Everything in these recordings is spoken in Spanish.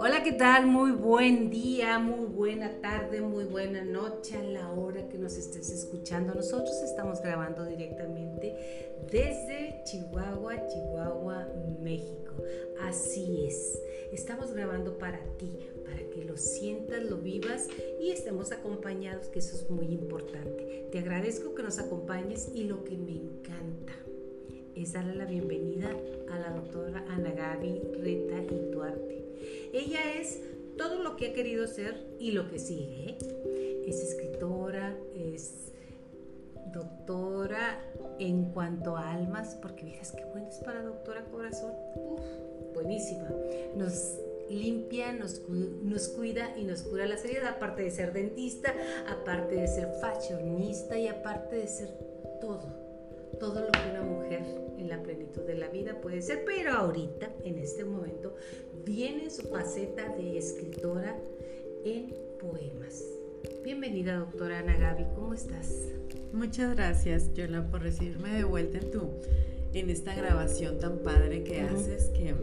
Hola, ¿qué tal? Muy buen día, muy buena tarde, muy buena noche a la hora que nos estés escuchando. Nosotros estamos grabando directamente desde Chihuahua, Chihuahua, México. Así es, estamos grabando para ti, para que lo sientas, lo vivas y estemos acompañados, que eso es muy importante. Te agradezco que nos acompañes y lo que me encanta es darle la bienvenida a la doctora Ana Gaby Reta y Duarte ella es todo lo que ha querido ser y lo que sigue. ¿eh? Es escritora, es doctora en cuanto a almas, porque viejas qué bueno es para doctora corazón. Uf, buenísima. Nos limpia, nos, nos, cuida y nos cura la seriedad, aparte de ser dentista, aparte de ser fashionista y aparte de ser todo todo lo que una mujer de la vida puede ser, pero ahorita, en este momento, viene su faceta de escritora en poemas. Bienvenida, doctora Ana Gaby, ¿cómo estás? Muchas gracias, Yola, por recibirme de vuelta en tu en esta grabación tan padre que haces, que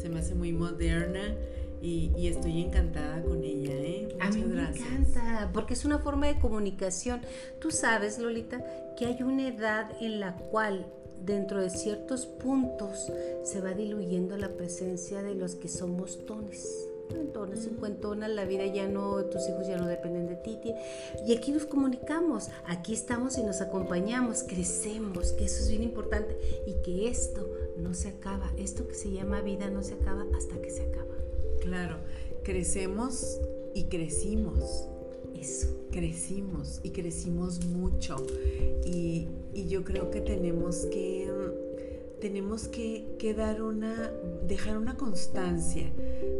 se me hace muy moderna y, estoy encantada con ella. ¿eh? Muchas A mí me encanta, porque es una forma de comunicación. Tú sabes, Lolita, que hay una edad en la cual dentro de ciertos puntos se va diluyendo la presencia de los que somos tones. Entonces, cincuentonas, la vida ya no, tus hijos ya no dependen de ti. Y aquí nos comunicamos, aquí estamos y nos acompañamos, crecemos, que eso es bien importante y que esto no se acaba, esto que se llama vida no se acaba hasta que se acaba. Claro, crecemos y crecimos. Crecimos y crecimos mucho. Y, yo creo que tenemos que tenemos que, dar una, dejar una constancia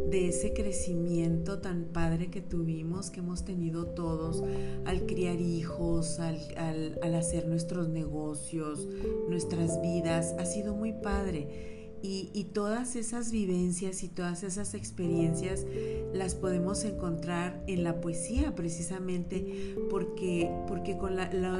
de ese crecimiento tan padre que tuvimos, que hemos tenido todos al criar hijos, al, al hacer nuestros negocios, nuestras vidas. Ha sido muy padre y, todas esas vivencias y todas esas experiencias las podemos encontrar en la poesía precisamente porque, porque con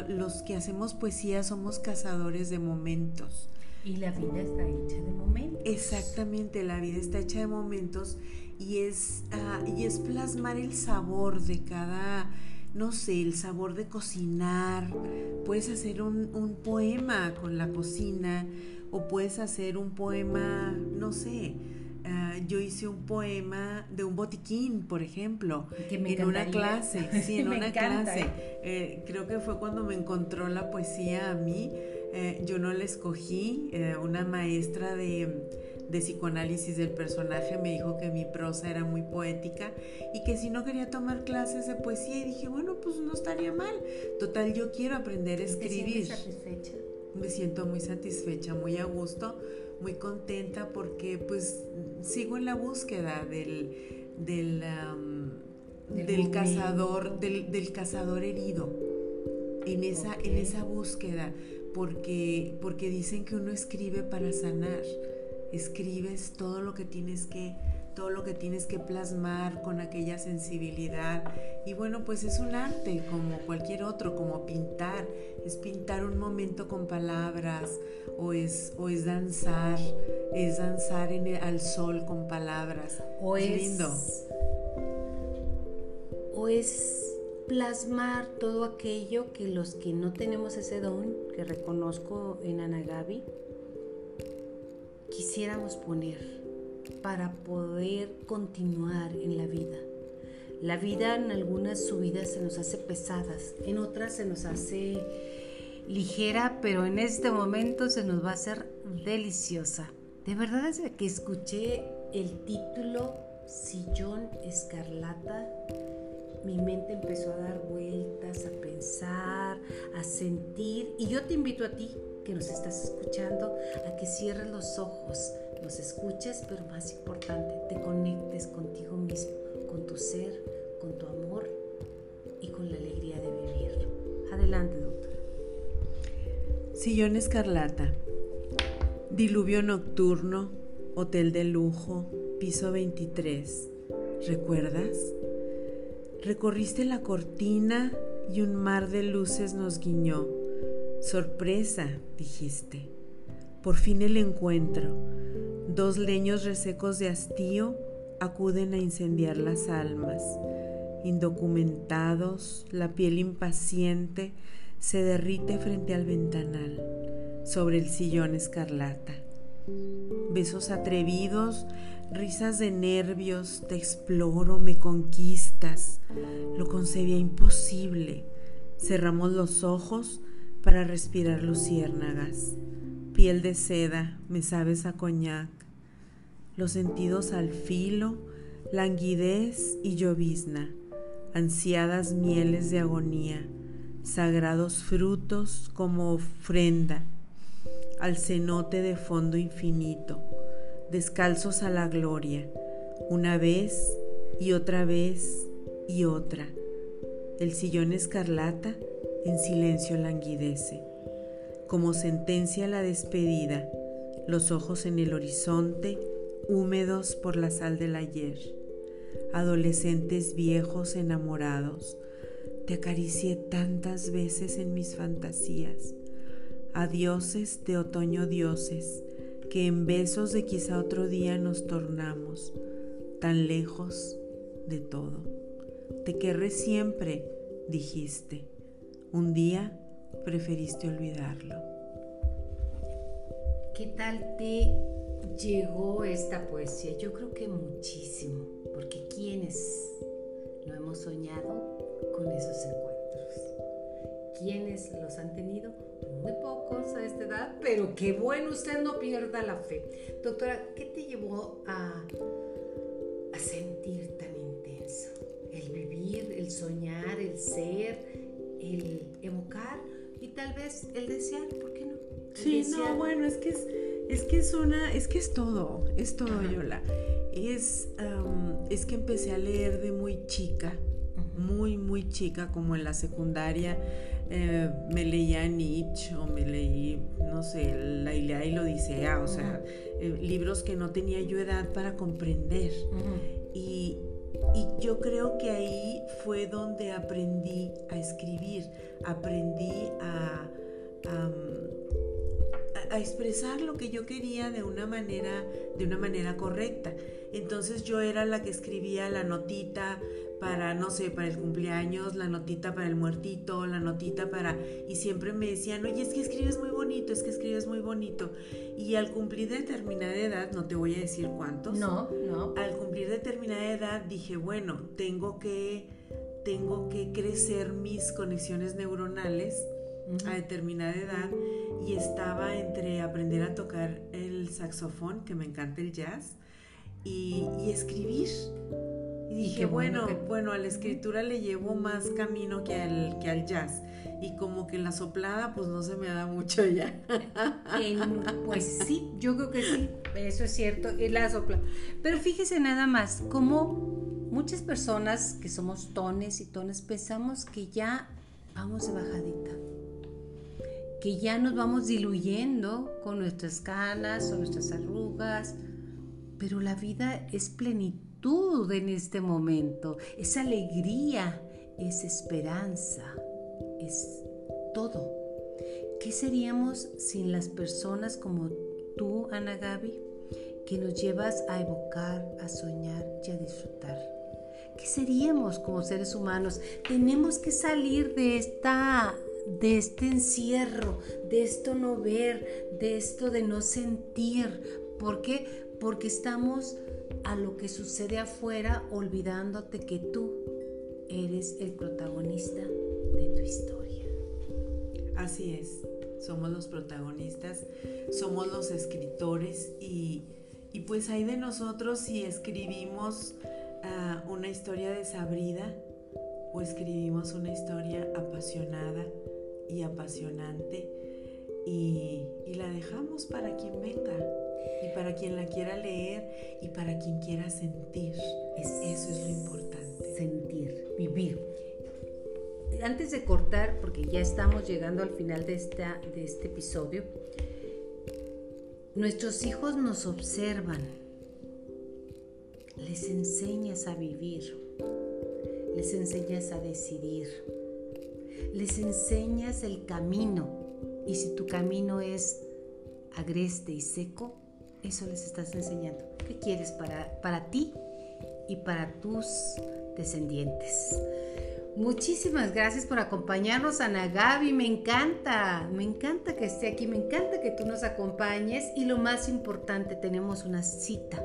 los que hacemos poesía somos cazadores de momentos. Y la vida está hecha de momentos. Exactamente, la vida está hecha de momentos y es, ah, y es plasmar el sabor de cada, no sé, el sabor de cocinar. Puedes hacer un, un poema con la cocina o puedes hacer un poema, no sé, ah, yo hice un poema de un botiquín, por ejemplo, en una clase, sí, en una clase. ¿eh? Creo que fue cuando me encontró la poesía a mí. Eh, yo no la escogí, una maestra de, de psicoanálisis del personaje me dijo que mi prosa era muy poética y que si no quería tomar clases de poesía y dije, bueno, pues no estaría mal. Total, yo quiero aprender a escribir. ¿Te? Me siento muy satisfecha, muy a gusto, muy contenta porque pues sigo en la búsqueda del, del, del cazador, del, del, cazador herido, en esa, en esa búsqueda, porque, porque dicen que uno escribe para sanar, escribes todo lo que tienes que todo lo que tienes que plasmar con aquella sensibilidad. Y bueno, pues es un arte como cualquier otro, como pintar, es pintar un momento con palabras o es, o es danzar, es danzar en al sol con palabras. O es, lindo. O es plasmar todo aquello que los que no tenemos ese don, que reconozco en Anagabi, quisiéramos poner para poder continuar en la vida. La vida en algunas subidas se nos hace pesadas, en otras se nos hace ligera, pero en este momento se nos va a hacer deliciosa. De verdad, desde que escuché el título Sillón Escarlata, mi mente empezó a dar vueltas, a pensar, a sentir. Y yo te invito a ti, que nos estás escuchando, a que cierres los ojos nos escuches, pero más importante, te conectes contigo mismo, con tu ser, con tu amor y con la alegría de vivir. Adelante, doctor. Sillón escarlata, diluvio nocturno, hotel de lujo, piso 23. ¿Recuerdas? Recorriste la cortina y un mar de luces nos guiñó. Sorpresa, dijiste Por fin el encuentro. Dos leños resecos de hastío acuden a incendiar las almas. Indocumentados, la piel impaciente se derrite frente al ventanal, sobre el sillón escarlata. Besos atrevidos, risas de nervios, te exploro, me conquistas. Lo concebía imposible. Cerramos los ojos para respirar luciérnagas. Piel de seda, me sabes a coñac. Los sentidos al filo, languidez y llovizna, ansiadas mieles de agonía, sagrados frutos como ofrenda al cenote de fondo infinito, descalzos a la gloria, una vez y otra vez y otra. El sillón escarlata en silencio languidece, como sentencia la despedida, los ojos en el horizonte, húmedos por la sal del ayer. Adolescentes viejos enamorados, te acaricié tantas veces en mis fantasías a dioses de otoño dioses, que en besos de quizá otro día nos tornamos, tan lejos de todo. Te querré siempre, dijiste. Un día preferiste olvidarlo. ¿Qué tal te llegó esta poesía? Yo creo que muchísimo, porque quienes no hemos soñado con esos encuentros, quienes los han tenido muy pocos a esta edad, pero qué bueno, usted no pierda la fe. Doctora, ¿qué te llevó a, sentir tan intenso? El vivir, el soñar, el ser, el evocar tal vez el desear, ¿por qué no? sí, no, bueno, es que es, es que es una, es que es todo, es todo, Yola. Es, es que empecé a leer de muy chica, muy, muy chica, como en la secundaria eh, me leía Nietzsche o me leí, no sé, La Ilíada y la Odisea, o sea, eh, libros que no tenía yo edad para comprender. y, yo creo que ahí fue donde aprendí a escribir, aprendí a, a, expresar lo que yo quería de una manera, de una manera correcta. Entonces yo era la que escribía la notita para, no sé, para el cumpleaños, la notita para el muertito, la notita para... Y siempre me decían, oye, es que escribes muy bonito, es que escribes muy bonito. Y al cumplir determinada edad, no te voy a decir cuántos. No, no. Al cumplir determinada edad dije, bueno, tengo que, tengo que crecer mis conexiones neuronales a determinada edad y estaba entre aprender a tocar el saxofón, que me encanta el jazz, y, y escribir. Y dije, bueno, bueno, a la escritura le llevo más camino que al, que al jazz. Y como que la soplada, pues no se me da mucho ya. pues sí, yo creo que sí, eso es cierto, es la sopla. Pero fíjese nada más, como muchas personas que somos tones y tones pensamos que ya vamos de bajadita, que ya nos vamos diluyendo con nuestras canas o nuestras arrugas, pero la vida es plenitud en este momento, es alegría, es esperanza, es todo. ¿Qué seríamos sin las personas como tú, Ana Gaby, que nos llevas a evocar, a soñar y a disfrutar? ¿Qué seríamos como seres humanos? Tenemos que salir de esta de este encierro, de esto no ver, de esto de no sentir. ¿Por qué? Porque estamos a lo que sucede afuera olvidándote que tú eres el protagonista de tu historia. Así es, somos los protagonistas, somos los escritores y, pues hay de nosotros si escribimos ah, una historia desabrida o escribimos una historia apasionada y apasionante y la dejamos para quien venga y para quien la quiera leer y para quien quiera sentir. eso es lo importante. Sentir, vivir. Antes de cortar, porque ya estamos llegando al final de, esta, de este episodio, nuestros hijos nos observan, les enseñas a vivir, les enseñas a decidir, les enseñas el camino y si tu camino es agreste y seco, eso les estás enseñando. ¿Qué quieres para, para ti y para tus descendientes? Muchísimas gracias por acompañarnos, Ana Gaby. Me encanta, me encanta que esté aquí, me encanta que tú nos acompañes. Y lo más importante, tenemos una cita,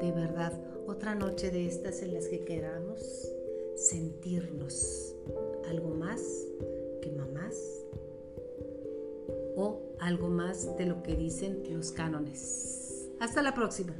de verdad, otra noche de estas en las que queramos sentirnos algo más que mamás o algo más de lo que dicen los cánones. Hasta la próxima.